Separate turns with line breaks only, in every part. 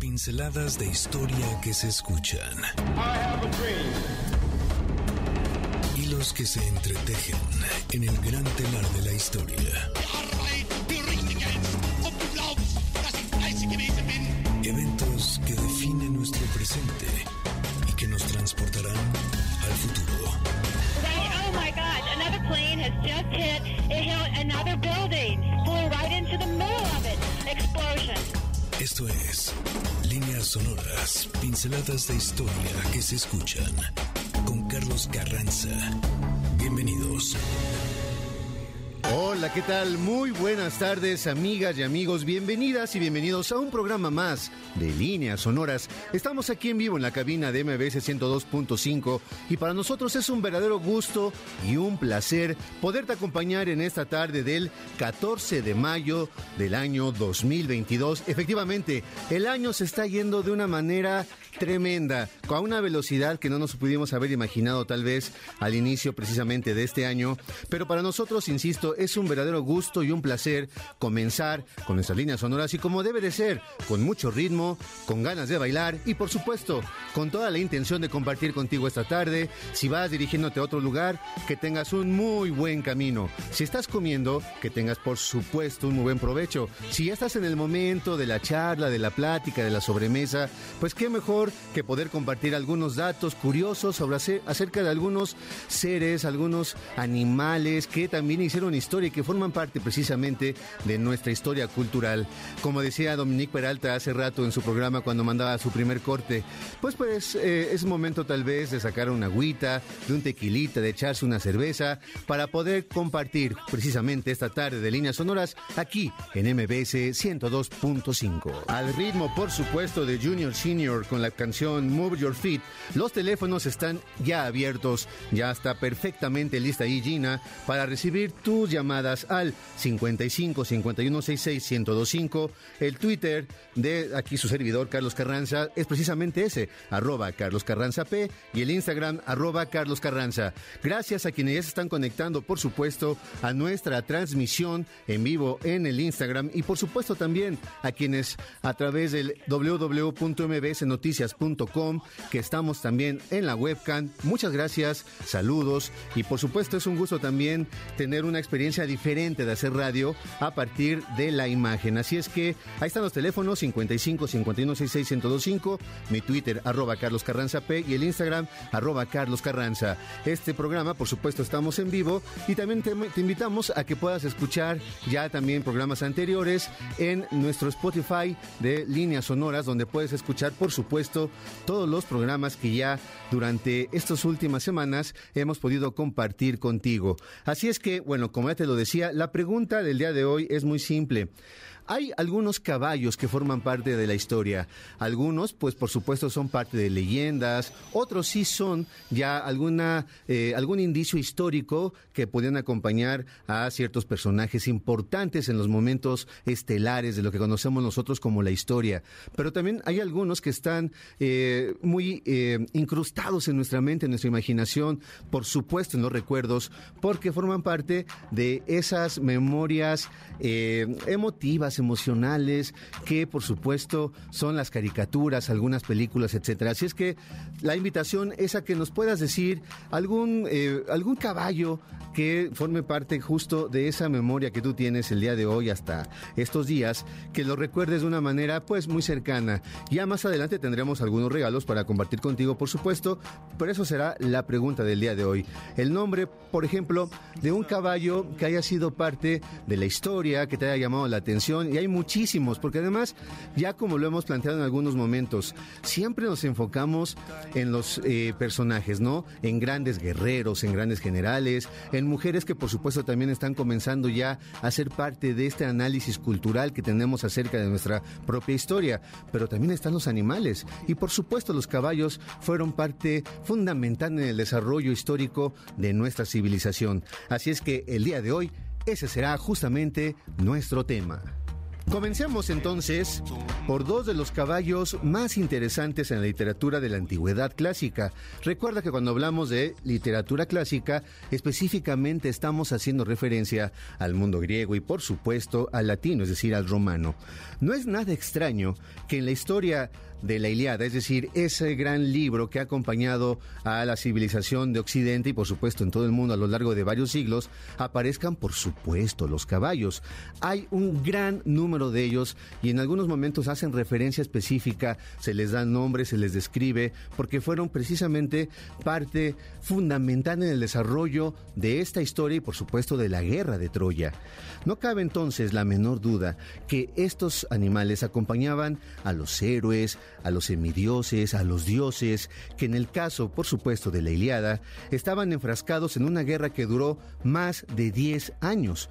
Pinceladas de historia que se escuchan. Hilos que se entretejen en el gran telar de la historia. Eventos que definen nuestro presente y que nos transportarán al futuro.
Oh my God, another plane has just hit, it hit another building, flew right into the middle of it. Explosion.
Esto es Líneas Sonoras, pinceladas de historia que se escuchan con Carlos Carranza. Bienvenidos.
Hola, ¿qué tal? Muy buenas tardes, amigas y amigos. Bienvenidas y bienvenidos a un programa más de Líneas Sonoras. Estamos aquí en vivo en la cabina de MBS 102.5 y para nosotros es un verdadero gusto y un placer poderte acompañar en esta tarde del 14 de mayo del año 2022. Efectivamente, el año se está yendo de una manera tremenda, con una velocidad que no nos pudimos haber imaginado tal vez al inicio precisamente de este año, pero para nosotros, insisto, es un verdadero gusto y un placer comenzar con nuestras líneas sonoras y como debe de ser, con mucho ritmo, con ganas de bailar y por supuesto, con toda la intención de compartir contigo esta tarde, si vas dirigiéndote a otro lugar, que tengas un muy buen camino. Si estás comiendo, que tengas por supuesto un muy buen provecho. Si ya estás en el momento de la charla, de la plática, de la sobremesa, pues qué mejor que poder compartir algunos datos curiosos sobre acerca de algunos seres, algunos animales que también hicieron historia y que forman parte precisamente de nuestra historia cultural. Como decía Dominique Peralta hace rato en su programa cuando mandaba su primer corte, pues pues eh, es momento tal vez de sacar una agüita, de un tequilita, de echarse una cerveza para poder compartir precisamente esta tarde de líneas sonoras aquí en MBS 102.5. Al ritmo, por supuesto, de Junior Senior con la canción Move Your Feet. Los teléfonos están ya abiertos, ya está perfectamente lista ahí Gina para recibir tus llamadas al 55 51 66 1025. El Twitter de aquí su servidor Carlos Carranza es precisamente ese, arroba Carlos Carranza P y el Instagram arroba Carlos Carranza. Gracias a quienes ya se están conectando, por supuesto, a nuestra transmisión en vivo en el Instagram y por supuesto también a quienes a través del www.mbsnoticias que estamos también en la webcam. Muchas gracias, saludos y por supuesto es un gusto también tener una experiencia diferente de hacer radio a partir de la imagen. Así es que ahí están los teléfonos 55 51 66 1025, mi Twitter arroba Carlos Carranza P y el Instagram arroba Carlos Carranza. Este programa, por supuesto, estamos en vivo y también te invitamos a que puedas escuchar ya también programas anteriores en nuestro Spotify de líneas sonoras donde puedes escuchar, por supuesto, todos los programas que ya durante estas últimas semanas hemos podido compartir contigo. Así es que, bueno, como ya te lo decía, la pregunta del día de hoy es muy simple. Hay algunos caballos que forman parte de la historia. Algunos, pues por supuesto, son parte de leyendas. Otros sí son ya alguna, eh, algún indicio histórico que podían acompañar a ciertos personajes importantes en los momentos estelares de lo que conocemos nosotros como la historia. Pero también hay algunos que están eh, muy eh, incrustados en nuestra mente, en nuestra imaginación, por supuesto en los recuerdos, porque forman parte de esas memorias emotivas, emocionales, que por supuesto son las caricaturas, algunas películas, etcétera. Así es que la invitación es a que nos puedas decir algún, eh, algún caballo que forme parte justo de esa memoria que tú tienes el día de hoy hasta estos días, que lo recuerdes de una manera pues muy cercana. Ya más adelante tendremos algunos regalos para compartir contigo, por supuesto, pero eso será la pregunta del día de hoy. El nombre, por ejemplo, de un caballo que haya sido parte de la historia, que te haya llamado la atención, y hay muchísimos, porque además, ya como lo hemos planteado en algunos momentos, siempre nos enfocamos en los eh, personajes, ¿no? En grandes guerreros, en grandes generales, en mujeres que por supuesto también están comenzando ya a ser parte de este análisis cultural que tenemos acerca de nuestra propia historia, pero también están los animales y por supuesto los caballos fueron parte fundamental en el desarrollo histórico de nuestra civilización. Así es que el día de hoy ese será justamente nuestro tema. Comencemos entonces por dos de los caballos más interesantes en la literatura de la antigüedad clásica. Recuerda que cuando hablamos de literatura clásica, específicamente estamos haciendo referencia al mundo griego y por supuesto al latino, es decir, al romano. No es nada extraño que en la historia de la Iliada, es decir, ese gran libro que ha acompañado a la civilización de Occidente y por supuesto en todo el mundo a lo largo de varios siglos, aparezcan por supuesto los caballos. Hay un gran número de ellos y en algunos momentos hacen referencia específica, se les da nombre, se les describe, porque fueron precisamente parte fundamental en el desarrollo de esta historia y por supuesto de la guerra de Troya. No cabe entonces la menor duda que estos animales acompañaban a los héroes, a los semidioses, a los dioses, que en el caso, por supuesto, de la Iliada, estaban enfrascados en una guerra que duró más de 10 años.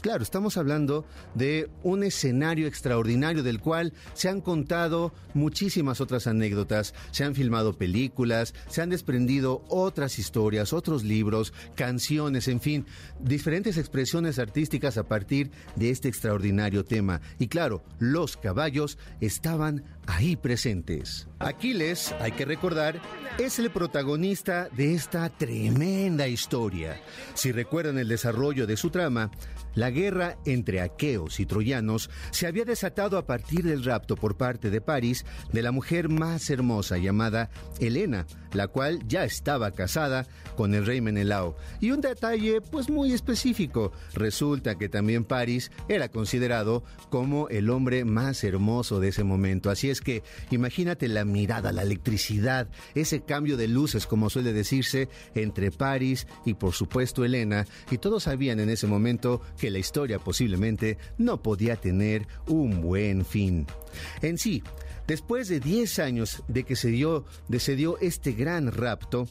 Claro, estamos hablando de un escenario extraordinario del cual se han contado muchísimas otras anécdotas, se han filmado películas, se han desprendido otras historias, otros libros, canciones, en fin, diferentes expresiones artísticas a partir de este extraordinario tema. Y claro, los caballos estaban ahí presentes. Aquiles, hay que recordar, es el protagonista de esta tremenda historia. Si recuerdan el desarrollo de su trama, la guerra entre aqueos y troyanos se había desatado a partir del rapto por parte de París de la mujer más hermosa llamada Helena, la cual ya estaba casada con el rey Menelao. Y un detalle pues muy específico, resulta que también París era considerado como el hombre más hermoso de ese momento. Así es que imagínate la mirada, la electricidad, ese cambio de luces como suele decirse entre París y por supuesto Helena, y todos sabían en ese momento que la historia posiblemente no podía tener un buen fin. En sí, Después de 10 años de que se dio, este gran rapto,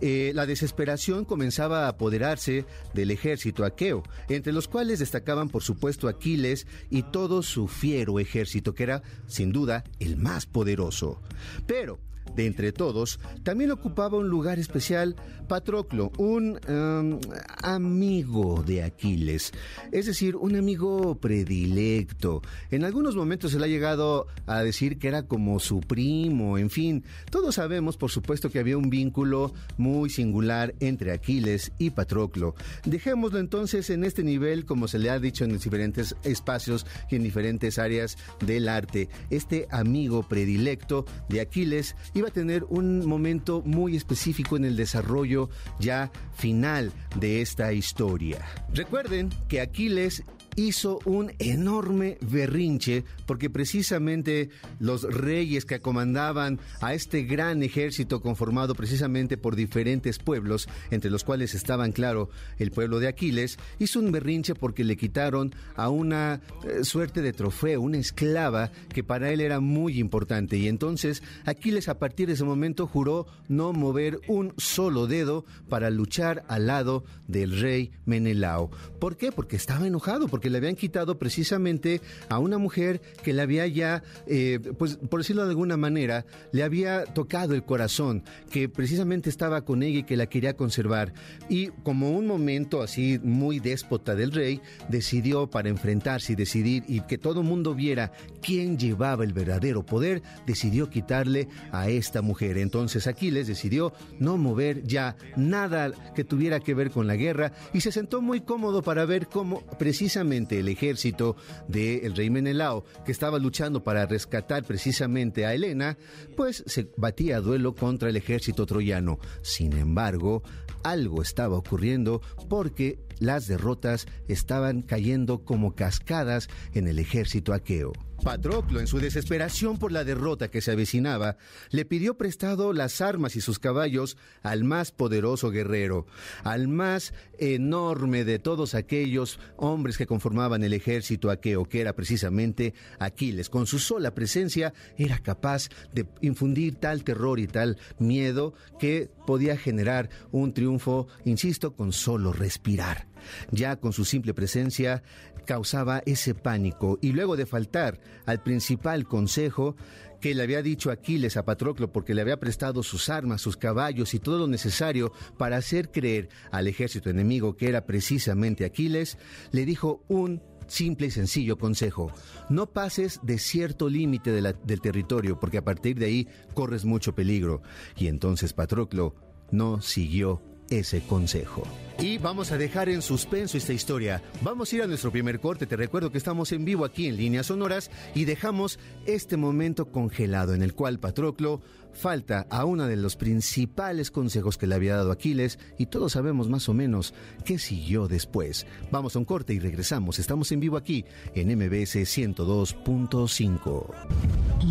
eh, la desesperación comenzaba a apoderarse del ejército aqueo, entre los cuales destacaban por supuesto Aquiles y todo su fiero ejército, que era sin duda el más poderoso. Pero de entre todos, también ocupaba un lugar especial Patroclo, un em, amigo de Aquiles, es decir, un amigo predilecto. En algunos momentos se le ha llegado a decir que era como su primo, en fin, todos sabemos por supuesto que había un vínculo muy singular entre Aquiles y Patroclo. Dejémoslo entonces en este nivel, como se le ha dicho en diferentes espacios y en diferentes áreas del arte. Este amigo predilecto de Aquiles iba a tener un momento muy específico en el desarrollo ya final de esta historia. Recuerden que Aquiles hizo un enorme berrinche porque precisamente los reyes que comandaban a este gran ejército conformado precisamente por diferentes pueblos, entre los cuales estaban, claro, el pueblo de Aquiles, hizo un berrinche porque le quitaron a una eh, suerte de trofeo, una esclava que para él era muy importante. Y entonces Aquiles a partir de ese momento juró no mover un solo dedo para luchar al lado del rey Menelao. ¿Por qué? Porque estaba enojado, porque le habían quitado precisamente a una mujer que le había ya, eh, pues por decirlo de alguna manera, le había tocado el corazón, que precisamente estaba con ella y que la quería conservar. Y como un momento así muy déspota del rey, decidió para enfrentarse y decidir y que todo el mundo viera quién llevaba el verdadero poder, decidió quitarle a esta mujer. Entonces Aquiles decidió no mover ya nada que tuviera que ver con la guerra y se sentó muy cómodo para ver cómo precisamente el ejército del rey Menelao, que estaba luchando para rescatar precisamente a Helena, pues se batía a duelo contra el ejército troyano. Sin embargo, algo estaba ocurriendo porque las derrotas estaban cayendo como cascadas en el ejército aqueo. Patroclo, en su desesperación por la derrota que se avecinaba, le pidió prestado las armas y sus caballos al más poderoso guerrero, al más enorme de todos aquellos hombres que conformaban el ejército aqueo, que era precisamente Aquiles. Con su sola presencia era capaz de infundir tal terror y tal miedo que podía generar un triunfo, insisto, con solo respirar. Ya con su simple presencia causaba ese pánico y luego de faltar al principal consejo que le había dicho Aquiles a Patroclo porque le había prestado sus armas, sus caballos y todo lo necesario para hacer creer al ejército enemigo que era precisamente Aquiles, le dijo un simple y sencillo consejo. No pases de cierto límite del territorio, porque a partir de ahí corres mucho peligro. Y entonces Patroclo no siguió ese consejo. Y vamos a dejar en suspenso esta historia. Vamos a ir a nuestro primer corte. Te recuerdo que estamos en vivo aquí en Líneas Sonoras y dejamos este momento congelado en el cual Patroclo falta a uno de los principales consejos que le había dado Aquiles y todos sabemos más o menos qué siguió después. Vamos a un corte y regresamos. Estamos en vivo aquí en MBS 102.5.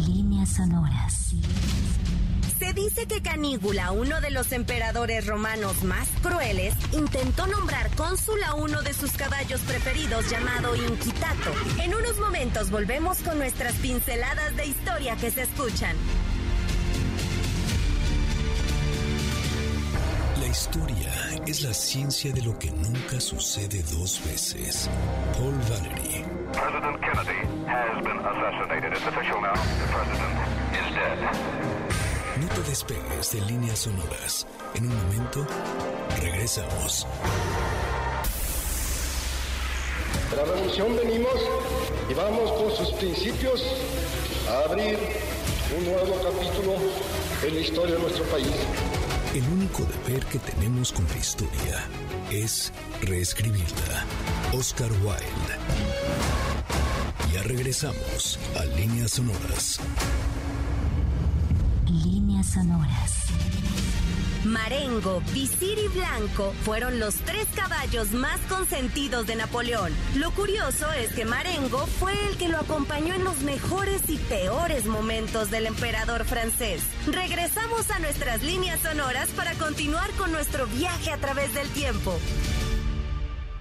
Líneas Sonoras. Se dice que Canígula, uno de los emperadores romanos más crueles, intentó nombrar cónsul a uno de sus caballos preferidos llamado Inquitato. En unos momentos volvemos con nuestras pinceladas de historia que se escuchan.
La historia es la ciencia de lo que nunca sucede dos veces. Paul Valery.
President Kennedy has been assassinated. It's official now. The president is dead.
No te despegues de líneas sonoras. En un momento, regresamos.
De la revolución venimos y vamos con sus principios a abrir un nuevo capítulo en la historia de nuestro país.
El único deber que tenemos con la historia es reescribirla. Oscar Wilde. Ya regresamos a líneas sonoras
sonoras. Marengo, Visir y Blanco fueron los tres caballos más consentidos de Napoleón. Lo curioso es que Marengo fue el que lo acompañó en los mejores y peores momentos del emperador francés. Regresamos a nuestras líneas sonoras para continuar con nuestro viaje a través del tiempo.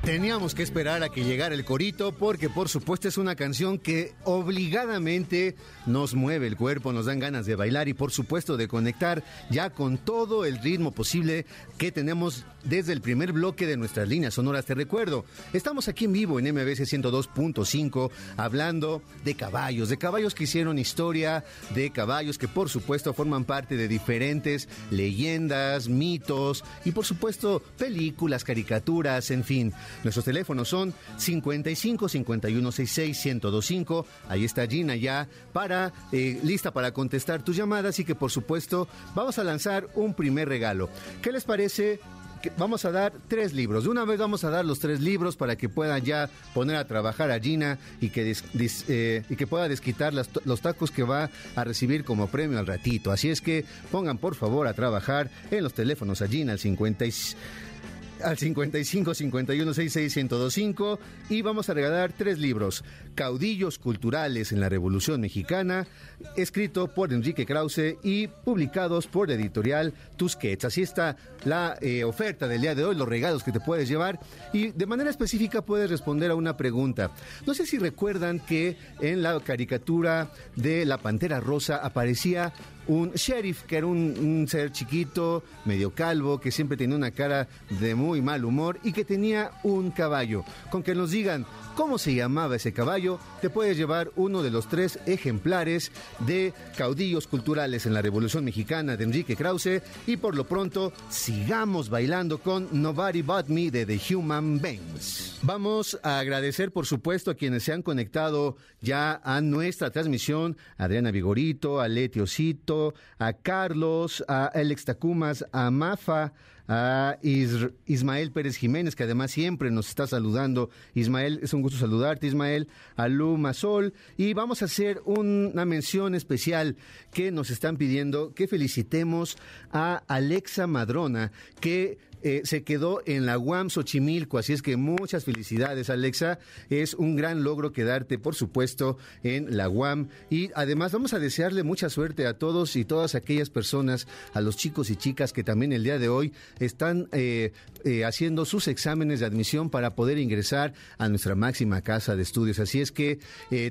Teníamos que esperar a que llegara el corito porque por supuesto es una canción que obligadamente nos mueve el cuerpo, nos dan ganas de bailar y por supuesto de conectar ya con todo el ritmo posible que tenemos desde el primer bloque de nuestras líneas sonoras. Te recuerdo, estamos aquí en vivo en MBC 102.5 hablando de caballos, de caballos que hicieron historia, de caballos que por supuesto forman parte de diferentes leyendas, mitos y por supuesto películas, caricaturas, en fin. Nuestros teléfonos son 55 51 66 1025. Ahí está Gina ya para eh, lista para contestar tus llamadas y que por supuesto vamos a lanzar un primer regalo. ¿Qué les parece? Vamos a dar tres libros. De una vez vamos a dar los tres libros para que puedan ya poner a trabajar a Gina y que, eh, y que pueda desquitar los tacos que va a recibir como premio al ratito. Así es que pongan por favor a trabajar en los teléfonos a Gina al 56 al 55 51 66 1025 y vamos a regalar tres libros: Caudillos culturales en la Revolución Mexicana, escrito por Enrique Krause y publicados por la editorial Tusquets. Así está la eh, oferta del día de hoy, los regalos que te puedes llevar y de manera específica puedes responder a una pregunta. No sé si recuerdan que en la caricatura de La Pantera Rosa aparecía un sheriff, que era un, ser chiquito, medio calvo, que siempre tenía una cara de muy mal humor y que tenía un caballo. Con que nos digan cómo se llamaba ese caballo, te puedes llevar uno de los tres ejemplares de caudillos culturales en la Revolución Mexicana de Enrique Krause y por lo pronto sigamos bailando con Nobody But Me de The Human Beings. Vamos a agradecer por supuesto a quienes se han conectado ya a nuestra transmisión, Adriana Vigorito, a Leti Osito, a Carlos, a Alex Tacumas, a Mafa, a Ismael Pérez Jiménez, que además siempre nos está saludando. Ismael, es un gusto saludarte, Ismael, a Luma Sol, y vamos a hacer una mención especial que nos están pidiendo que felicitemos a Alexa Madrona, que eh, se quedó en la UAM Xochimilco, así es que muchas felicidades Alexa, es un gran logro quedarte por supuesto en la UAM. Y además vamos a desearle mucha suerte a todos y todas aquellas personas, a los chicos y chicas que también el día de hoy están eh, eh, haciendo sus exámenes de admisión para poder ingresar a nuestra máxima casa de estudios, así es que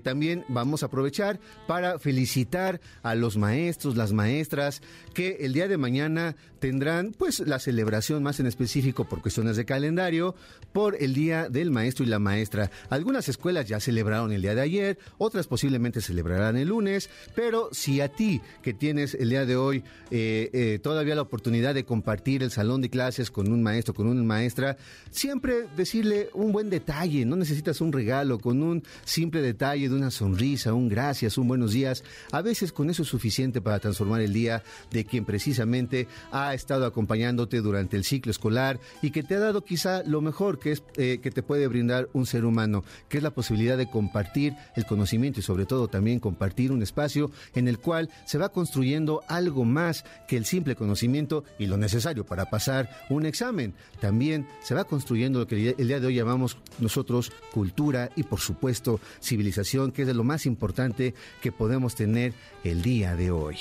también vamos a aprovechar para felicitar a los maestros, las maestras que el día de mañana tendrán pues la celebración más específico por cuestiones de calendario, por el Día del Maestro y la Maestra. Algunas escuelas ya celebraron el día de ayer, otras posiblemente celebrarán el lunes, pero si a ti que tienes el día de hoy eh, eh, todavía la oportunidad de compartir el salón de clases con un maestro, con una maestra, siempre decirle un buen detalle, no necesitas un regalo, con un simple detalle de una sonrisa, un gracias, un buenos días, a veces con eso es suficiente para transformar el día de quien precisamente ha estado acompañándote durante el ciclo escolar y que te ha dado quizá lo mejor que es eh, que te puede brindar un ser humano, que es la posibilidad de compartir el conocimiento y sobre todo también compartir un espacio en el cual se va construyendo algo más que el simple conocimiento y lo necesario para pasar un examen. También se va construyendo lo que el día de hoy llamamos nosotros cultura y por supuesto civilización, que es de lo más importante que podemos tener el día de hoy.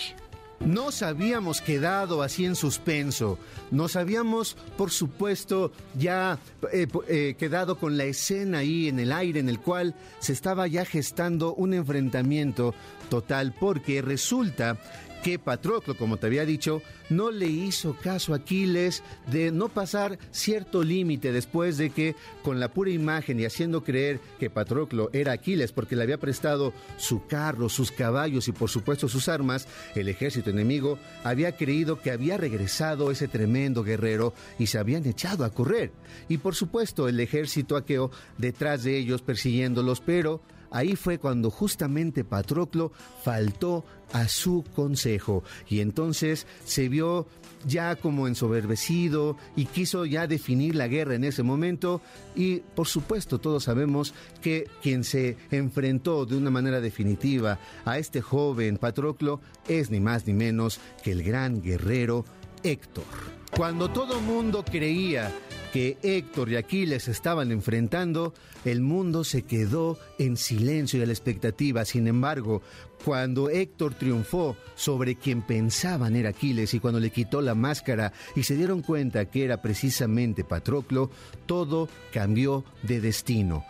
Nos habíamos quedado así en suspenso, nos habíamos, por supuesto, ya eh, eh, quedado con la escena ahí en el aire en el cual se estaba ya gestando un enfrentamiento total, porque resulta que Patroclo, como te había dicho, no le hizo caso a Aquiles de no pasar cierto límite después de que con la pura imagen y haciendo creer que Patroclo era Aquiles porque le había prestado su carro, sus caballos y por supuesto sus armas, el ejército enemigo había creído que había regresado ese tremendo guerrero y se habían echado a correr. Y por supuesto el ejército aqueo detrás de ellos persiguiéndolos, pero Ahí fue cuando justamente Patroclo faltó a su consejo. Y entonces se vio ya como ensoberbecido y quiso ya definir la guerra en ese momento. Y por supuesto todos sabemos que quien se enfrentó de una manera definitiva a este joven Patroclo es ni más ni menos que el gran guerrero Héctor. Cuando todo mundo creía que Héctor y Aquiles estaban enfrentando, el mundo se quedó en silencio y a la expectativa. Sin embargo, cuando Héctor triunfó sobre quien pensaban era Aquiles y cuando le quitó la máscara y se dieron cuenta que era precisamente Patroclo, todo cambió de destino.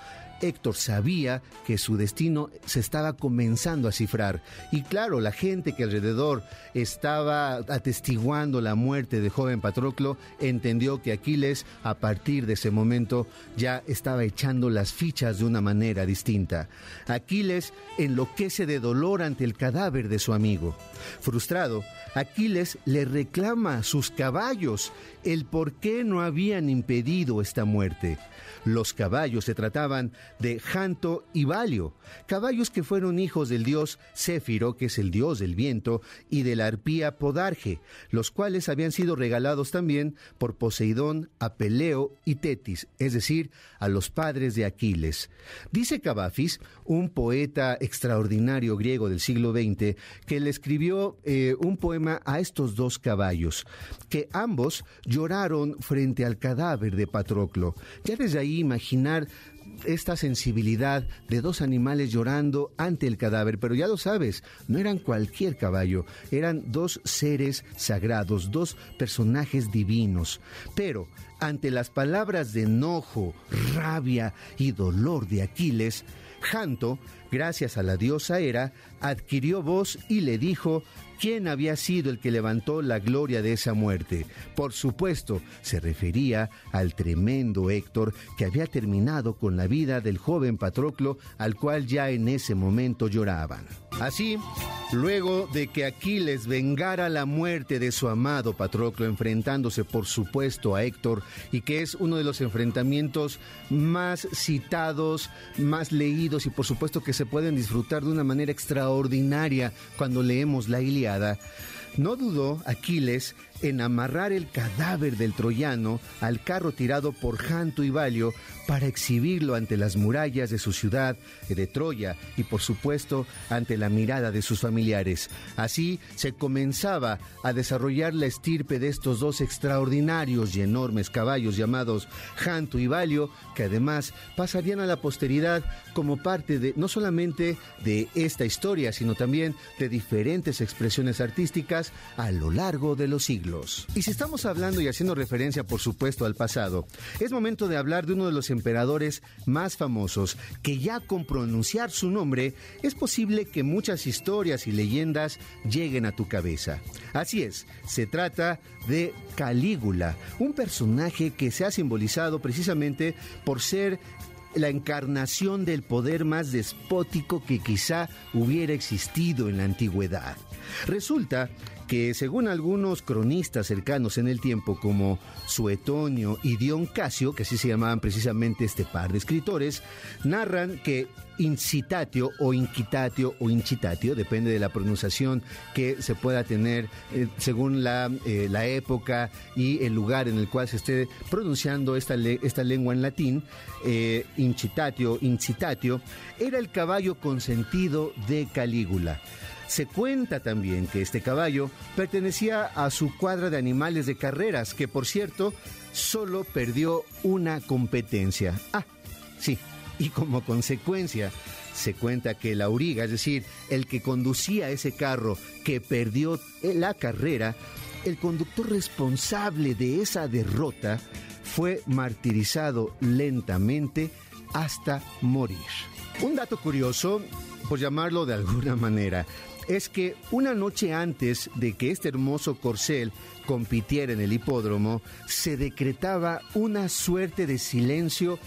Héctor sabía que su destino se estaba comenzando a cifrar. Y claro, la gente que alrededor estaba atestiguando la muerte de joven Patroclo entendió que Aquiles, a partir de ese momento, ya estaba echando las fichas de una manera distinta. Aquiles enloquece de dolor ante el cadáver de su amigo. Frustrado, Aquiles le reclama sus caballos el por qué no habían impedido esta muerte. Los caballos se trataban de Janto y Valio, caballos que fueron hijos del dios Céfiro, que es el dios del viento, y de la arpía Podarge, los cuales habían sido regalados también por Poseidón a Peleo y Tetis, es decir, a los padres de Aquiles. Dice Cavafis, un poeta extraordinario griego del siglo XX, que le escribió eh, un poema a estos dos caballos, que ambos lloraron frente al cadáver de Patroclo. Ya desde ahí imaginar esta sensibilidad de dos animales llorando ante el cadáver, pero ya lo sabes, no eran cualquier caballo, eran dos seres sagrados, dos personajes divinos. Pero ante las palabras de enojo, rabia y dolor de Aquiles, Janto, gracias a la diosa Hera, adquirió voz y le dijo quién había sido el que levantó la gloria de esa muerte. Por supuesto, se refería al tremendo Héctor que había terminado con la vida del joven Patroclo al cual ya en ese momento lloraban. Así, luego de que Aquiles vengara la muerte de su amado Patroclo, enfrentándose por supuesto a Héctor, y que es uno de los enfrentamientos más citados, más leídos y por supuesto que se pueden disfrutar de una manera extraordinaria cuando leemos la Iliada, no dudó Aquiles en amarrar el cadáver del troyano al carro tirado por Janto y Valio para exhibirlo ante las murallas de su ciudad de Troya y por supuesto ante la mirada de sus familiares. Así se comenzaba a desarrollar la estirpe de estos dos extraordinarios y enormes caballos llamados Janto y Valio, que además pasarían a la posteridad como parte de no solamente de esta historia, sino también de diferentes expresiones artísticas a lo largo de los siglos. Y si estamos hablando y haciendo referencia, por supuesto, al pasado, es momento de hablar de uno de los emperadores más famosos, que ya con pronunciar su nombre es posible que muchas historias y leyendas lleguen a tu cabeza. Así es, se trata de Calígula, un personaje que se ha simbolizado precisamente por ser la encarnación del poder más despótico que quizá hubiera existido en la antigüedad. Resulta que según algunos cronistas cercanos en el tiempo como Suetonio y Dion Casio, que así se llamaban precisamente este par de escritores, narran que incitatio o inquitatio o incitatio, depende de la pronunciación que se pueda tener eh, según la, eh, la, época y el lugar en el cual se esté pronunciando esta, esta lengua en latín, eh, incitatio, incitatio, era el caballo consentido de Calígula. Se cuenta también que este caballo pertenecía a su cuadra de animales de carreras, que por cierto solo perdió una competencia. Ah, sí, y como consecuencia se cuenta que el auriga, es decir, el que conducía ese carro que perdió la carrera, el conductor responsable de esa derrota fue martirizado lentamente hasta morir. Un dato curioso, por llamarlo de alguna manera, es que una noche antes de que este hermoso corcel compitiera en el hipódromo, se decretaba una suerte de silencio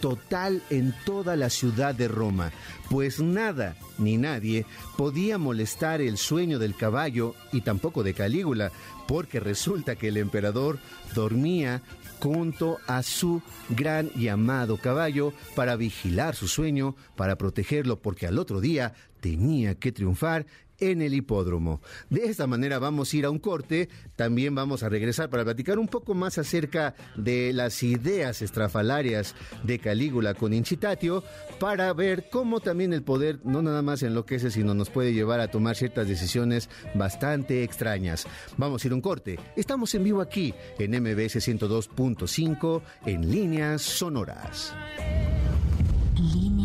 total en toda la ciudad de Roma, pues nada ni nadie podía molestar el sueño del caballo y tampoco de Calígula, porque resulta que el emperador dormía junto a su gran y amado caballo para vigilar su sueño, para protegerlo, porque al otro día tenía que triunfar en el hipódromo. De esta manera vamos a ir a un corte, también vamos a regresar para platicar un poco más acerca de las ideas estrafalarias de Calígula con Incitatio, para ver cómo también el poder no nada más enloquece, sino nos puede llevar a tomar ciertas decisiones bastante extrañas. Vamos a ir a un corte. Estamos en vivo aquí en MBS 102.5 en líneas sonoras.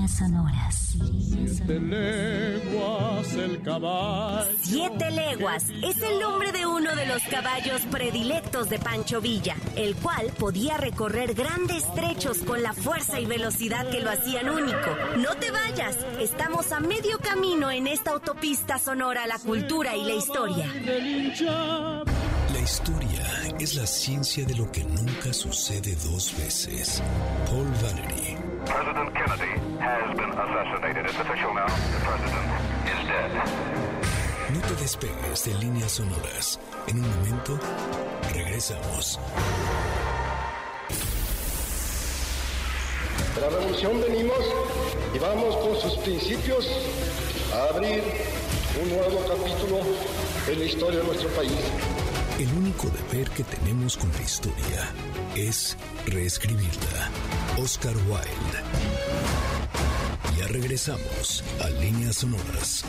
Líneas sonoras. Siete leguas el caballo. Siete leguas es el nombre de uno de los caballos predilectos de Pancho Villa, el cual podía recorrer grandes trechos con la fuerza y velocidad que lo hacían único. No te vayas, estamos a medio camino en esta autopista sonora a la cultura y la historia.
La historia es la ciencia de lo que nunca sucede dos veces. Paul Valery.
President Kennedy has been assassinated. It's official now. The president is dead.
No te despegues de líneas sonoras. En un momento, regresamos.
De la revolución venimos y vamos con sus principios a abrir un nuevo capítulo en la historia de nuestro país.
El único deber que tenemos con la historia es reescribirla. Oscar Wilde. Ya regresamos a Líneas Sonoras.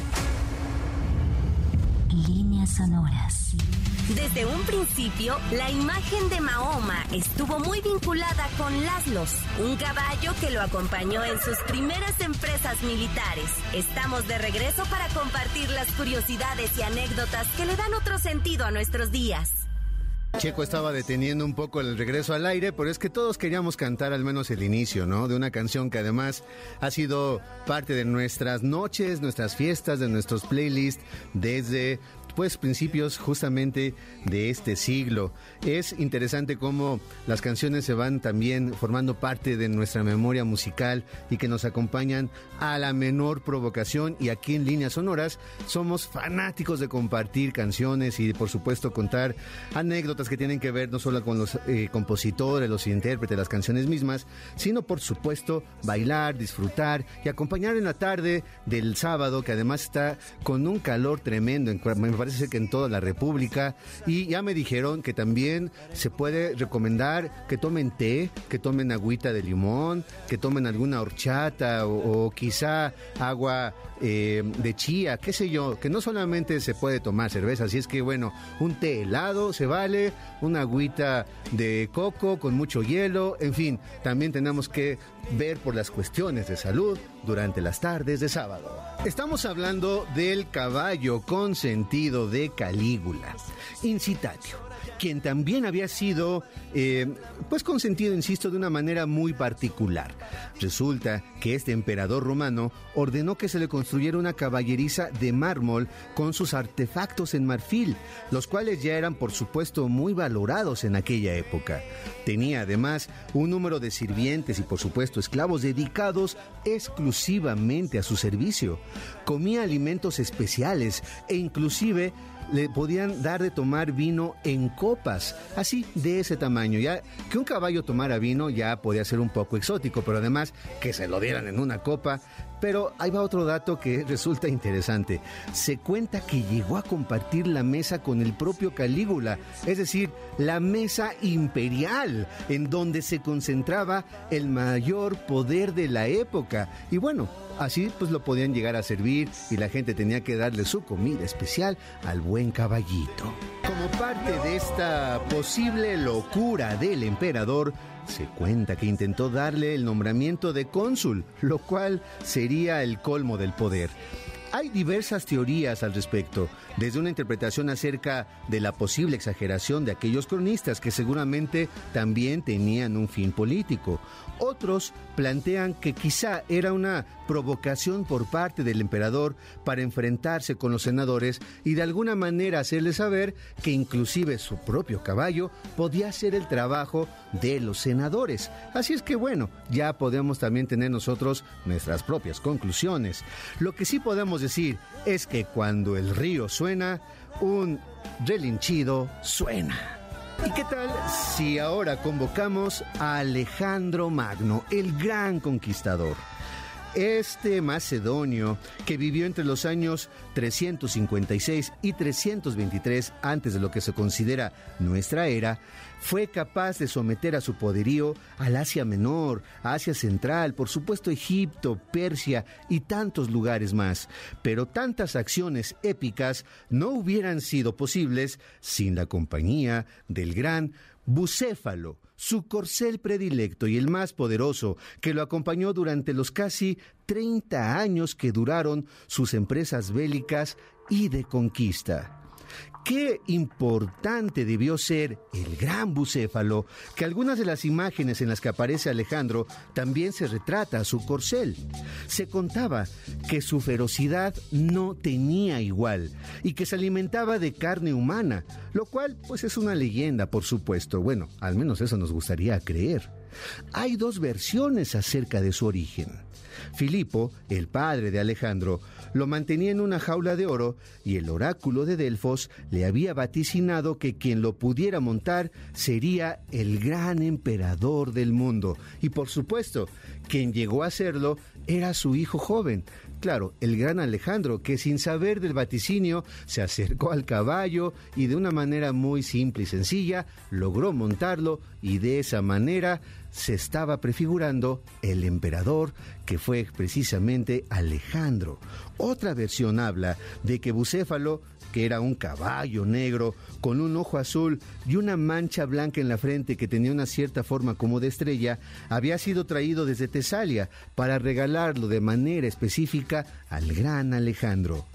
Líneas Sonoras. Desde un principio, la imagen de Mahoma estuvo muy vinculada con Laszlos, un caballo que lo acompañó en sus primeras empresas militares. Estamos de regreso para compartir las curiosidades y anécdotas que le dan otro sentido a nuestros días.
Checo estaba deteniendo un poco el regreso al aire, pero es que todos queríamos cantar al menos el inicio, ¿no? De una canción que además ha sido parte de nuestras noches, nuestras fiestas, de nuestros playlists desde pues principios justamente de este siglo. Es interesante cómo las canciones se van también formando parte de nuestra memoria musical y que nos acompañan a la menor provocación y aquí en líneas sonoras somos fanáticos de compartir canciones y por supuesto contar anécdotas que tienen que ver no solo con los eh, compositores, los intérpretes, las canciones mismas, sino por supuesto bailar, disfrutar y acompañar en la tarde del sábado que además está con un calor tremendo en parece ser que en toda la República. Y ya me dijeron que también se puede recomendar que tomen té, que tomen agüita de limón, que tomen alguna horchata o, quizá agua eh, de chía, qué sé yo, que no solamente se puede tomar cerveza, así es que bueno, un té helado se vale, una agüita de coco con mucho hielo, en fin, también tenemos que ver por las cuestiones de salud durante las tardes de sábado. Estamos hablando del caballo consentido de Calígula, Incitatio. Quien también había sido, eh, pues consentido, insisto, de una manera muy particular. Resulta que este emperador romano ordenó que se le construyera una caballeriza de mármol con sus artefactos en marfil, los cuales ya eran por supuesto muy valorados en aquella época. Tenía además un número de sirvientes y por supuesto esclavos dedicados exclusivamente a su servicio. Comía alimentos especiales e inclusive le podían dar de tomar vino en copas, así de ese tamaño. Ya que un caballo tomara vino ya podía ser un poco exótico, pero además que se lo dieran en una copa. Pero ahí va otro dato que resulta interesante. Se cuenta que llegó a compartir la mesa con el propio Calígula, es decir, la mesa imperial, en donde se concentraba el mayor poder de la época. Y bueno, Así pues lo podían llegar a servir y la gente tenía que darle su comida especial al buen caballito. Como parte de esta posible locura del emperador, se cuenta que intentó darle el nombramiento de cónsul, lo cual sería el colmo del poder. Hay diversas teorías al respecto, desde una interpretación acerca de la posible exageración de aquellos cronistas que seguramente también tenían un fin político. Otros plantean que quizá era una provocación por parte del emperador para enfrentarse con los senadores y de alguna manera hacerles saber que inclusive su propio caballo podía hacer el trabajo de los senadores. Así es que bueno, ya podemos también tener nosotros nuestras propias conclusiones. Lo que sí podemos decir es que cuando el río suena, un relinchido suena. ¿Y qué tal si ahora convocamos a Alejandro Magno, el gran conquistador? Este macedonio, que vivió entre los años 356 y 323 antes de lo que se considera nuestra era, fue capaz de someter a su poderío al Asia Menor, Asia Central, por supuesto Egipto, Persia y tantos lugares más. Pero tantas acciones épicas no hubieran sido posibles sin la compañía del gran Bucéfalo, su corcel predilecto y el más poderoso, que lo acompañó durante los casi 30 años que duraron sus empresas bélicas y de conquista. Qué importante debió ser el gran bucéfalo, que algunas de las imágenes en las que aparece Alejandro también se retrata a su corcel. Se contaba que su ferocidad no tenía igual y que se alimentaba de carne humana, lo cual pues es una leyenda, por supuesto. Bueno, al menos eso nos gustaría creer. Hay dos versiones acerca de su origen. Filipo, el padre de Alejandro, lo mantenía en una jaula de oro y el oráculo de Delfos le había vaticinado que quien lo pudiera montar sería el gran emperador del mundo. Y por supuesto, quien llegó a serlo era su hijo joven, claro, el gran Alejandro, que sin saber del vaticinio se acercó al caballo y de una manera muy simple y sencilla logró montarlo y de esa manera se estaba prefigurando el emperador que fue precisamente Alejandro. Otra versión habla de que Bucéfalo que era un caballo negro con un ojo azul y una mancha blanca en la frente que tenía una cierta forma como de estrella, había sido traído desde Tesalia para regalarlo de manera específica al gran Alejandro.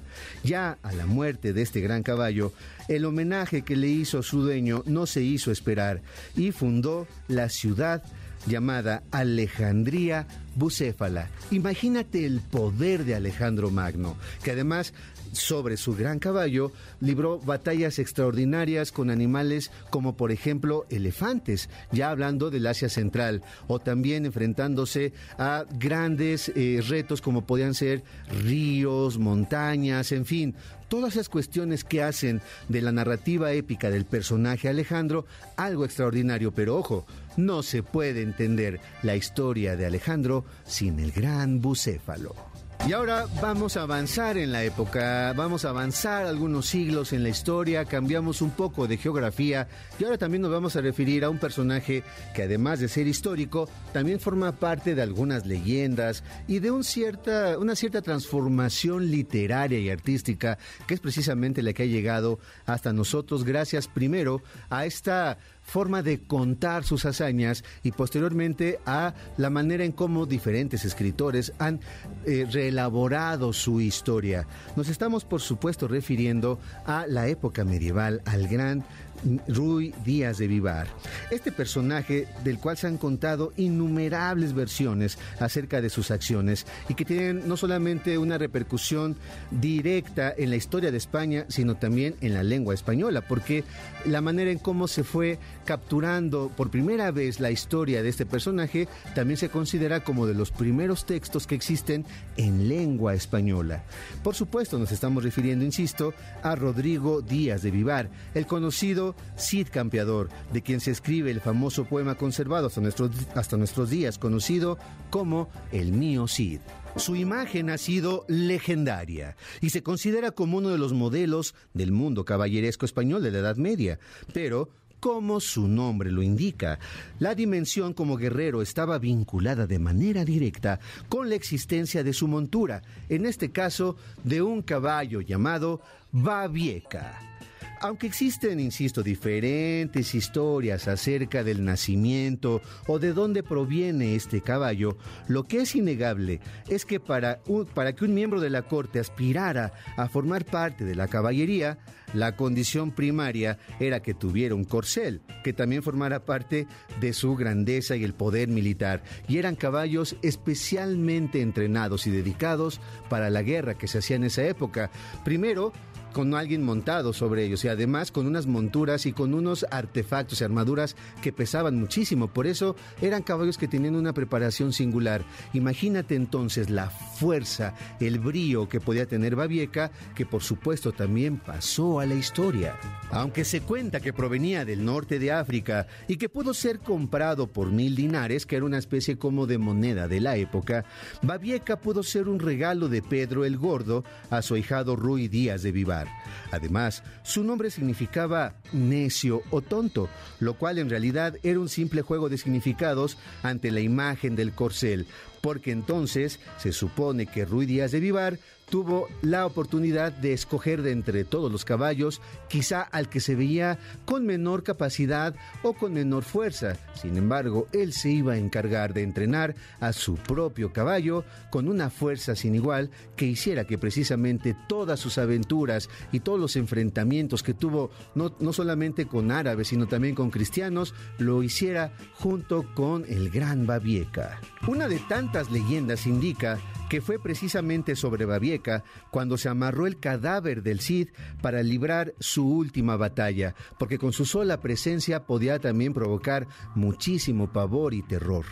Ya a la muerte de este gran caballo, el homenaje que le hizo su dueño no se hizo esperar y fundó la ciudad llamada Alejandría Bucéfala. Imagínate el poder de Alejandro Magno, que además sobre su gran caballo, libró batallas extraordinarias con animales como por ejemplo elefantes, ya hablando del Asia Central, o también enfrentándose a grandes eh, retos como podían ser ríos, montañas, en fin, todas esas cuestiones que hacen de la narrativa épica del personaje Alejandro algo extraordinario, pero ojo, no se puede entender la historia de Alejandro sin el gran bucéfalo. Y ahora vamos a avanzar en la época, vamos a avanzar algunos siglos en la historia, cambiamos un poco de geografía y ahora también nos vamos a referir a un personaje que además de ser histórico, también forma parte de algunas leyendas y de un cierta, una cierta transformación literaria y artística que es precisamente la que ha llegado hasta nosotros. Gracias primero a esta forma de contar sus hazañas y posteriormente a la manera en cómo diferentes escritores han eh, reelaborado su historia. Nos estamos, por supuesto, refiriendo a la época medieval, al gran Rui Díaz de Vivar. Este personaje del cual se han contado innumerables versiones acerca de sus acciones y que tienen no solamente una repercusión directa en la historia de España, sino también en la lengua española, porque la manera en cómo se fue capturando por primera vez la historia de este personaje también se considera como de los primeros textos que existen en lengua española. Por supuesto, nos estamos refiriendo, insisto, a Rodrigo Díaz de Vivar, el conocido Cid Campeador, de quien se escribe el famoso poema conservado hasta nuestros, días, conocido como El mío Cid. Su imagen ha sido legendaria y se considera como uno de los modelos del mundo caballeresco español de la Edad Media, pero como su nombre lo indica, la dimensión como guerrero estaba vinculada de manera directa con la existencia de su montura, en este caso de un caballo llamado Babieca. Aunque existen, insisto, diferentes historias acerca del nacimiento o de dónde proviene este caballo, lo que es innegable es que para, para que un miembro de la corte aspirara a formar parte de la caballería, la condición primaria era que tuviera un corcel, que también formara parte de su grandeza y el poder militar, y eran caballos especialmente entrenados y dedicados para la guerra que se hacía en esa época. Primero, con alguien montado sobre ellos y además con unas monturas y con unos artefactos y armaduras que pesaban muchísimo. Por eso eran caballos que tenían una preparación singular. Imagínate entonces la fuerza, el brío que podía tener Babieca, que por supuesto también pasó a la historia. Aunque se cuenta que provenía del norte de África y que pudo ser comprado por mil dinares, que era una especie como de moneda de la época, Babieca pudo ser un regalo de Pedro el Gordo a su hijado Ruy Díaz de Vivar. Además, su nombre significaba necio o tonto, lo cual en realidad era un simple juego de significados ante la imagen del corcel, porque entonces se supone que Ruy Díaz de Vivar tuvo la oportunidad de escoger de entre todos los caballos, quizá al que se veía con menor capacidad o con menor fuerza. Sin embargo, él se iba a encargar de entrenar a su propio caballo con una fuerza sin igual que hiciera que precisamente todas sus aventuras y todos los enfrentamientos que tuvo, no, no solamente con árabes, sino también con cristianos, lo hiciera junto con el gran Babieca. Una de tantas leyendas indica que fue precisamente sobre Babieca cuando se amarró el cadáver del Cid para librar su última batalla, porque con su sola presencia podía también provocar muchísimo pavor y terror.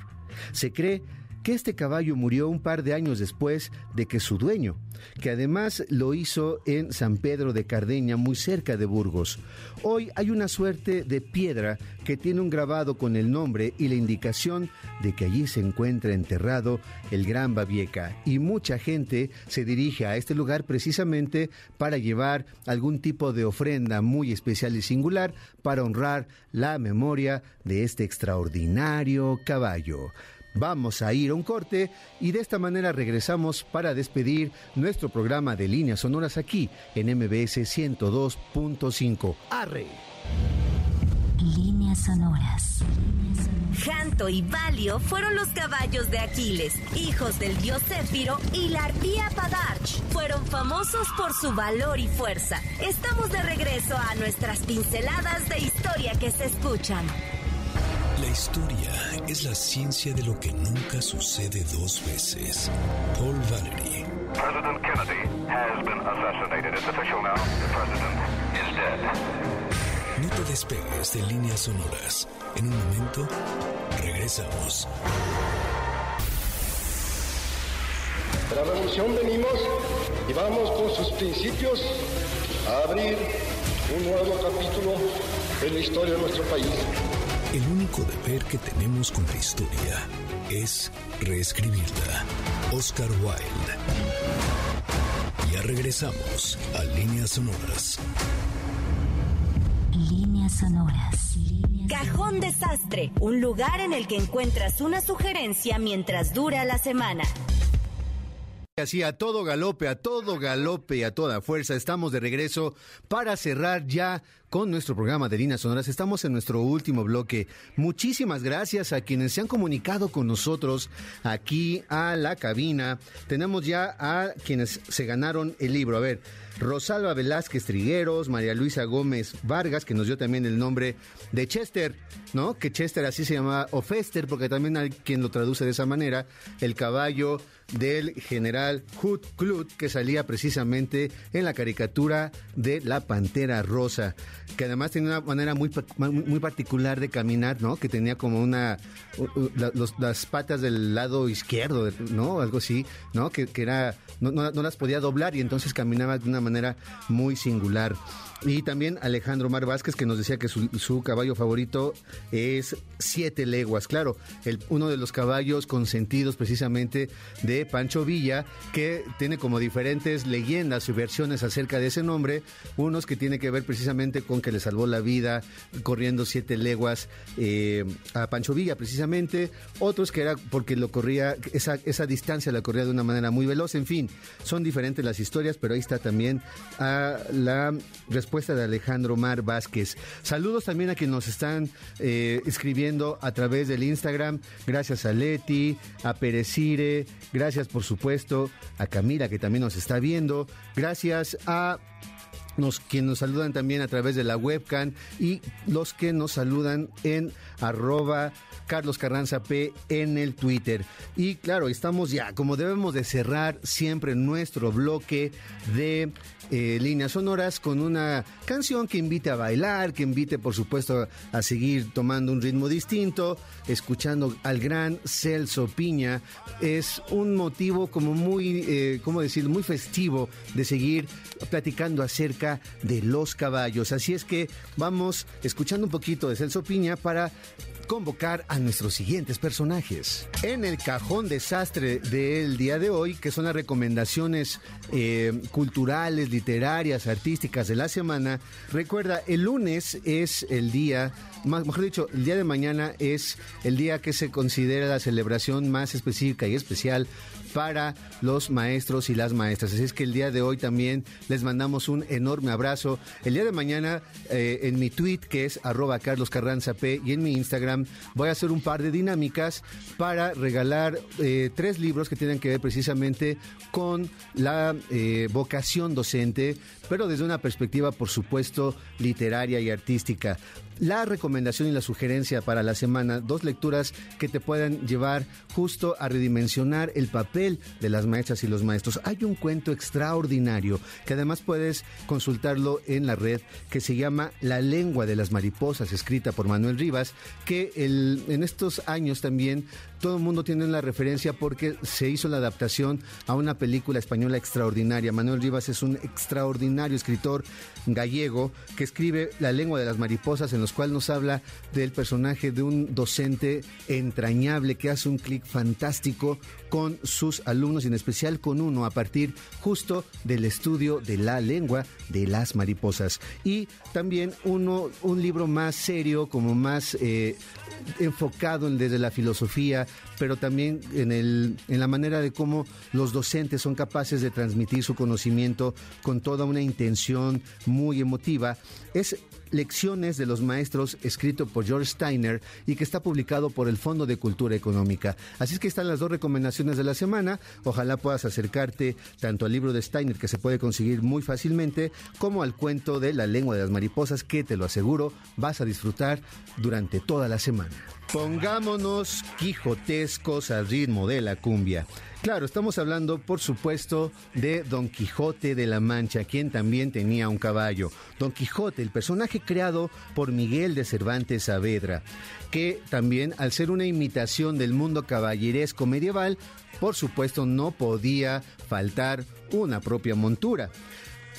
Se cree que este caballo murió un par de años después de que su dueño, que además lo hizo en San Pedro de Cardeña, muy cerca de Burgos. Hoy hay una suerte de piedra que tiene un grabado con el nombre y la indicación de que allí se encuentra enterrado el gran Babieca y mucha gente se dirige a este lugar precisamente para llevar algún tipo de ofrenda muy especial y singular para honrar la memoria de este extraordinario caballo. Vamos a ir a un corte y de esta manera regresamos para despedir nuestro programa de líneas sonoras aquí en MBS 102.5. ¡Arre!
Líneas sonoras. Janto y Valio fueron los caballos de Aquiles, hijos del dios Céfiro, y la arpía Padarch fueron famosos por su valor y fuerza. Estamos de regreso a nuestras pinceladas de historia que se escuchan.
La historia es la ciencia de lo que nunca sucede dos veces. Paul Valery.
President Kennedy has been assassinated. It's official now. The president is dead.
No te despegues de líneas sonoras. En un momento, regresamos.
De la revolución venimos y vamos con sus principios a abrir un nuevo capítulo en la historia de nuestro país.
El único deber que tenemos con la historia es reescribirla. Oscar Wilde. Ya regresamos a Líneas Sonoras.
Líneas sonoras. Cajón Desastre, un lugar en el que encuentras una sugerencia mientras dura la semana.
Así a todo galope, a todo galope y a toda fuerza, estamos de regreso para cerrar ya con nuestro programa de Líneas Sonoras. Estamos en nuestro último bloque. Muchísimas gracias a quienes se han comunicado con nosotros aquí a la cabina. Tenemos ya a quienes se ganaron el libro. A ver, Rosalba Velázquez Trigueros, María Luisa Gómez Vargas, que nos dio también el nombre de Chester, ¿no? Que Chester así se llama, o Fester, porque también hay quien lo traduce de esa manera, el caballo del general Hood Clut, que salía precisamente en la caricatura de la Pantera Rosa, que además tenía una manera muy, muy particular de caminar, ¿no? Que tenía como una, las patas del lado izquierdo, ¿no? Algo así, ¿no? Que, era, no, no las podía doblar y entonces caminaba de una manera muy singular. Y también Alejandro Mar Vázquez que nos decía que su, caballo favorito es Siete Leguas. Claro, el, uno de los caballos consentidos precisamente de Pancho Villa, que tiene como diferentes leyendas y versiones acerca de ese nombre. Unos que tiene que ver precisamente con que le salvó la vida corriendo siete leguas eh, a Pancho Villa precisamente. Otros que era porque lo corría, esa, esa distancia la corría de una manera muy veloz. En fin, son diferentes las historias, pero ahí está también a la respuesta de Alejandro Mar Vázquez. Saludos también a quienes nos están eh, escribiendo a través del Instagram. Gracias a Leti, a Perecire, gracias por supuesto a Camila que también nos está viendo. Gracias a nos, quienes nos saludan también a través de la webcam y los que nos saludan en arroba Carlos P en el Twitter. Y claro, estamos ya, como debemos de cerrar siempre nuestro bloque de eh, líneas sonoras con una canción que invite a bailar, que invite por supuesto a seguir tomando un ritmo distinto, escuchando al gran Celso Piña. Es un motivo como muy, eh, ¿cómo decir?, muy festivo de seguir platicando acerca de los caballos. Así es que vamos escuchando un poquito de Celso Piña para convocar a nuestros siguientes personajes. En el cajón desastre del día de hoy, que son las recomendaciones eh, culturales, literarias, artísticas de la semana, recuerda, el lunes es el día, más, mejor dicho, el día de mañana es el día que se considera la celebración más específica y especial para los maestros y las maestras. Así es que el día de hoy también les mandamos un enorme abrazo. El día de mañana eh, en mi tweet que es arroba Carlos Carranza P y en mi Instagram voy a hacer un par de dinámicas para regalar eh, tres libros que tienen que ver precisamente con la eh, vocación docente, pero desde una perspectiva, por supuesto, literaria y artística la recomendación y la sugerencia para la semana, dos lecturas que te puedan llevar justo a redimensionar el papel de las maestras y los maestros. Hay un cuento extraordinario que además puedes consultarlo en la red que se llama La lengua de las mariposas, escrita por Manuel Rivas, que en estos años también todo el mundo tiene la referencia porque se hizo la adaptación a una película española extraordinaria. Manuel Rivas es un extraordinario escritor gallego que escribe La lengua de las mariposas, en los cuales nos habla del personaje de un docente entrañable que hace un clic fantástico con sus alumnos y en especial con uno a partir justo del estudio de la lengua de las mariposas. Y también uno, un libro más serio, como más eh, enfocado desde la filosofía, pero también en, el, en la manera de cómo los docentes son capaces de transmitir su conocimiento con toda una intención muy emotiva. Es Lecciones de los Maestros, escrito por George Steiner y que está publicado por el Fondo de Cultura Económica. Así es que están las dos recomendaciones de la semana. Ojalá puedas acercarte tanto al libro de Steiner, que se puede conseguir muy fácilmente, como al cuento de La lengua de las mariposas, que te lo aseguro, vas a disfrutar durante toda la semana. Pongámonos quijotescos al ritmo de la cumbia. Claro, estamos hablando, por supuesto, de Don Quijote de la Mancha, quien también tenía un caballo. Don Quijote, el personaje creado por Miguel de Cervantes Saavedra, que también, al ser una imitación del mundo caballeresco medieval, por supuesto no podía faltar una propia montura.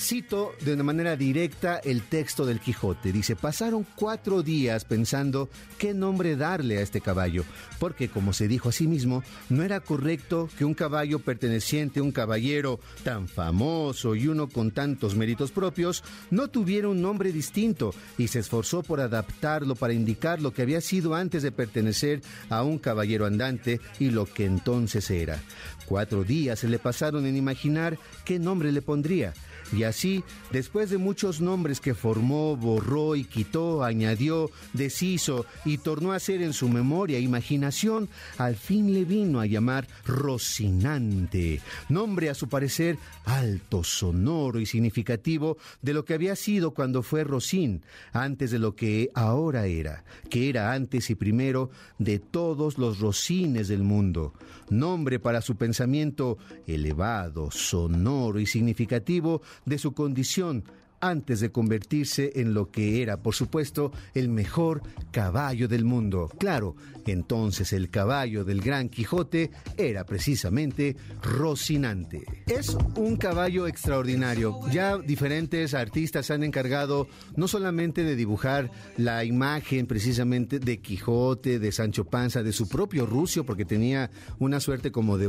Cito de una manera directa el texto del Quijote. Dice, pasaron cuatro días pensando qué nombre darle a este caballo, porque como se dijo a sí mismo, no era correcto que un caballo perteneciente a un caballero tan famoso y uno con tantos méritos propios no tuviera un nombre distinto y se esforzó por adaptarlo para indicar lo que había sido antes de pertenecer a un caballero andante y lo que entonces era. Cuatro días se le pasaron en imaginar qué nombre le pondría Y así, después de muchos nombres que formó, borró y quitó, añadió, deshizo y tornó a ser en su memoria e imaginación, al fin le vino a llamar Rocinante, nombre a su parecer alto, sonoro y significativo de lo que había sido cuando fue Rocín, antes de lo que ahora era, que era antes y primero de todos los Rocines del mundo, nombre para su pensamiento elevado, sonoro y significativo de su condición antes de convertirse en lo que era, por supuesto, el mejor caballo del mundo. Claro, entonces el caballo del Gran Quijote era precisamente Rocinante. Es un caballo extraordinario. Ya diferentes artistas han encargado no solamente de dibujar la imagen precisamente de Quijote, de Sancho Panza, de su propio Rucio, porque tenía una suerte como de,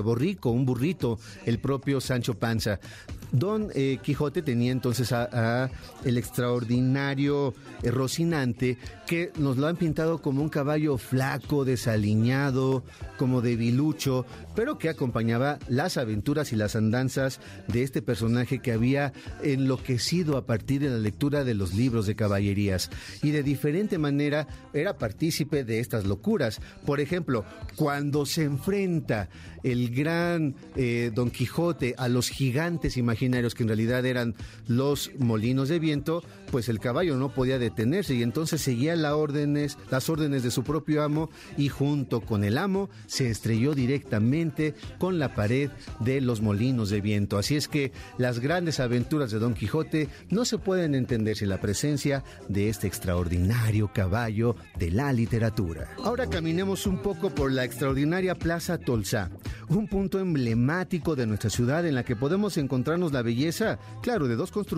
borrico, un burrito, el propio Sancho Panza. Don eh, Quijote tenía entonces a, el extraordinario eh, Rocinante, que nos lo han pintado como un caballo flaco, desaliñado, como debilucho, pero que acompañaba las aventuras y las andanzas de este personaje que había enloquecido a partir de la lectura de los libros de caballerías y de diferente manera era partícipe de estas locuras. Por ejemplo, cuando se enfrenta el gran eh, Don Quijote a los gigantes imaginarios que en realidad eran los molinos de viento, pues el caballo no podía detenerse y entonces seguía las órdenes, las órdenes de su propio amo y junto con el amo se estrelló directamente con la pared de los molinos de viento. Así es que las grandes aventuras de Don Quijote no se pueden entender sin la presencia de este extraordinario caballo de la literatura. Ahora caminemos un poco por la extraordinaria Plaza Tolsá, un punto emblemático de nuestra ciudad en la que podemos encontrarnos la belleza, claro, de dos construcciones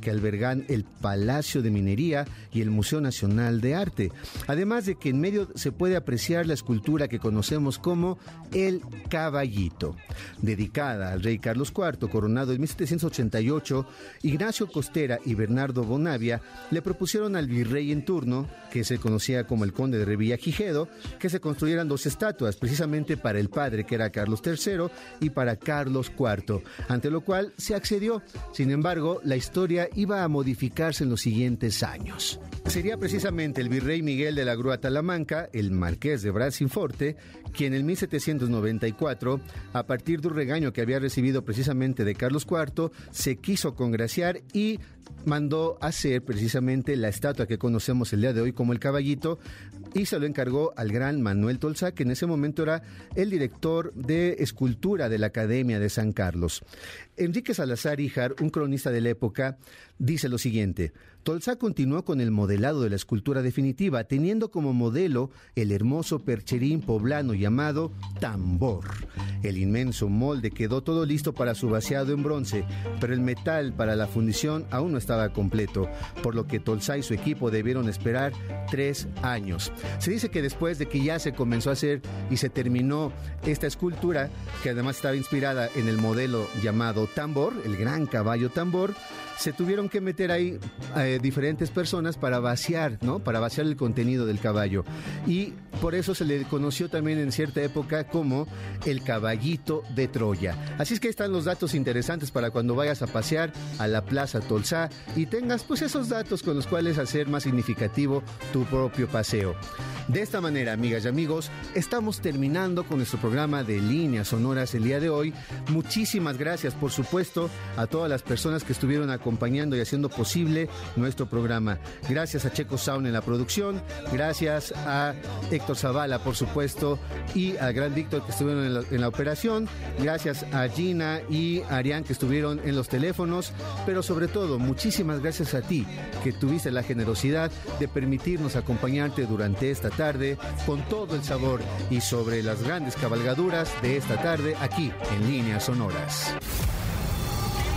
que albergan el Palacio de Minería y el Museo Nacional de Arte. Además de que en medio se puede apreciar la escultura que conocemos como el Caballito. Dedicada al rey Carlos IV, coronado en 1788, Ignacio Costera y Bernardo Bonavia le propusieron al virrey en turno, que se conocía como el conde de Revillagigedo, que se construyeran dos estatuas, precisamente para el padre, que era Carlos III, y para Carlos IV, ante lo cual se accedió. Sin embargo, la historia iba a modificarse en los siguientes años. Sería precisamente el virrey Miguel de la Grúa Talamanca, el marqués de Brasilforte, quien en 1794, a partir de un regaño que había recibido precisamente de Carlos IV, se quiso congraciar y mandó hacer precisamente la estatua que conocemos el día de hoy como el caballito y se lo encargó al gran Manuel Tolsá, que en ese momento era el director de escultura de la Academia de San Carlos. Enrique Salazar Ijar, un cronista de la época, dice lo siguiente. Tolsá continuó con el modelado de la escultura definitiva, teniendo como modelo el hermoso percherín poblano llamado tambor. El inmenso molde quedó todo listo para su vaciado en bronce, pero el metal para la fundición aún no estaba completo, por lo que Tolsá y su equipo debieron esperar tres años. Se dice que después de que ya se comenzó a hacer y se terminó esta escultura, que además estaba inspirada en el modelo llamado tambor, el gran caballo tambor, se tuvieron que meter ahí eh, diferentes personas para vaciar, ¿no? Para vaciar el contenido del caballo. Y por eso se le conoció también en cierta época como el caballito de Troya. Así es que están los datos interesantes para cuando vayas a pasear a la Plaza Tolsá y tengas pues esos datos con los cuales hacer más significativo tu propio paseo. De esta manera, amigas y amigos, estamos terminando con nuestro programa de líneas sonoras el día de hoy. Muchísimas gracias, por supuesto, a todas las personas que estuvieron acompañando y haciendo posible nuestro programa. Gracias a Checo Sound en la producción, gracias a Héctor Zavala, por supuesto, y al gran Víctor que estuvieron en la, en la operación, gracias a Gina y Arián que estuvieron en los teléfonos, pero sobre todo, muchísimas gracias a ti que tuviste la generosidad de permitirnos acompañarte durante esta tarde con todo el sabor y sobre las grandes cabalgaduras de esta tarde aquí en Líneas Sonoras.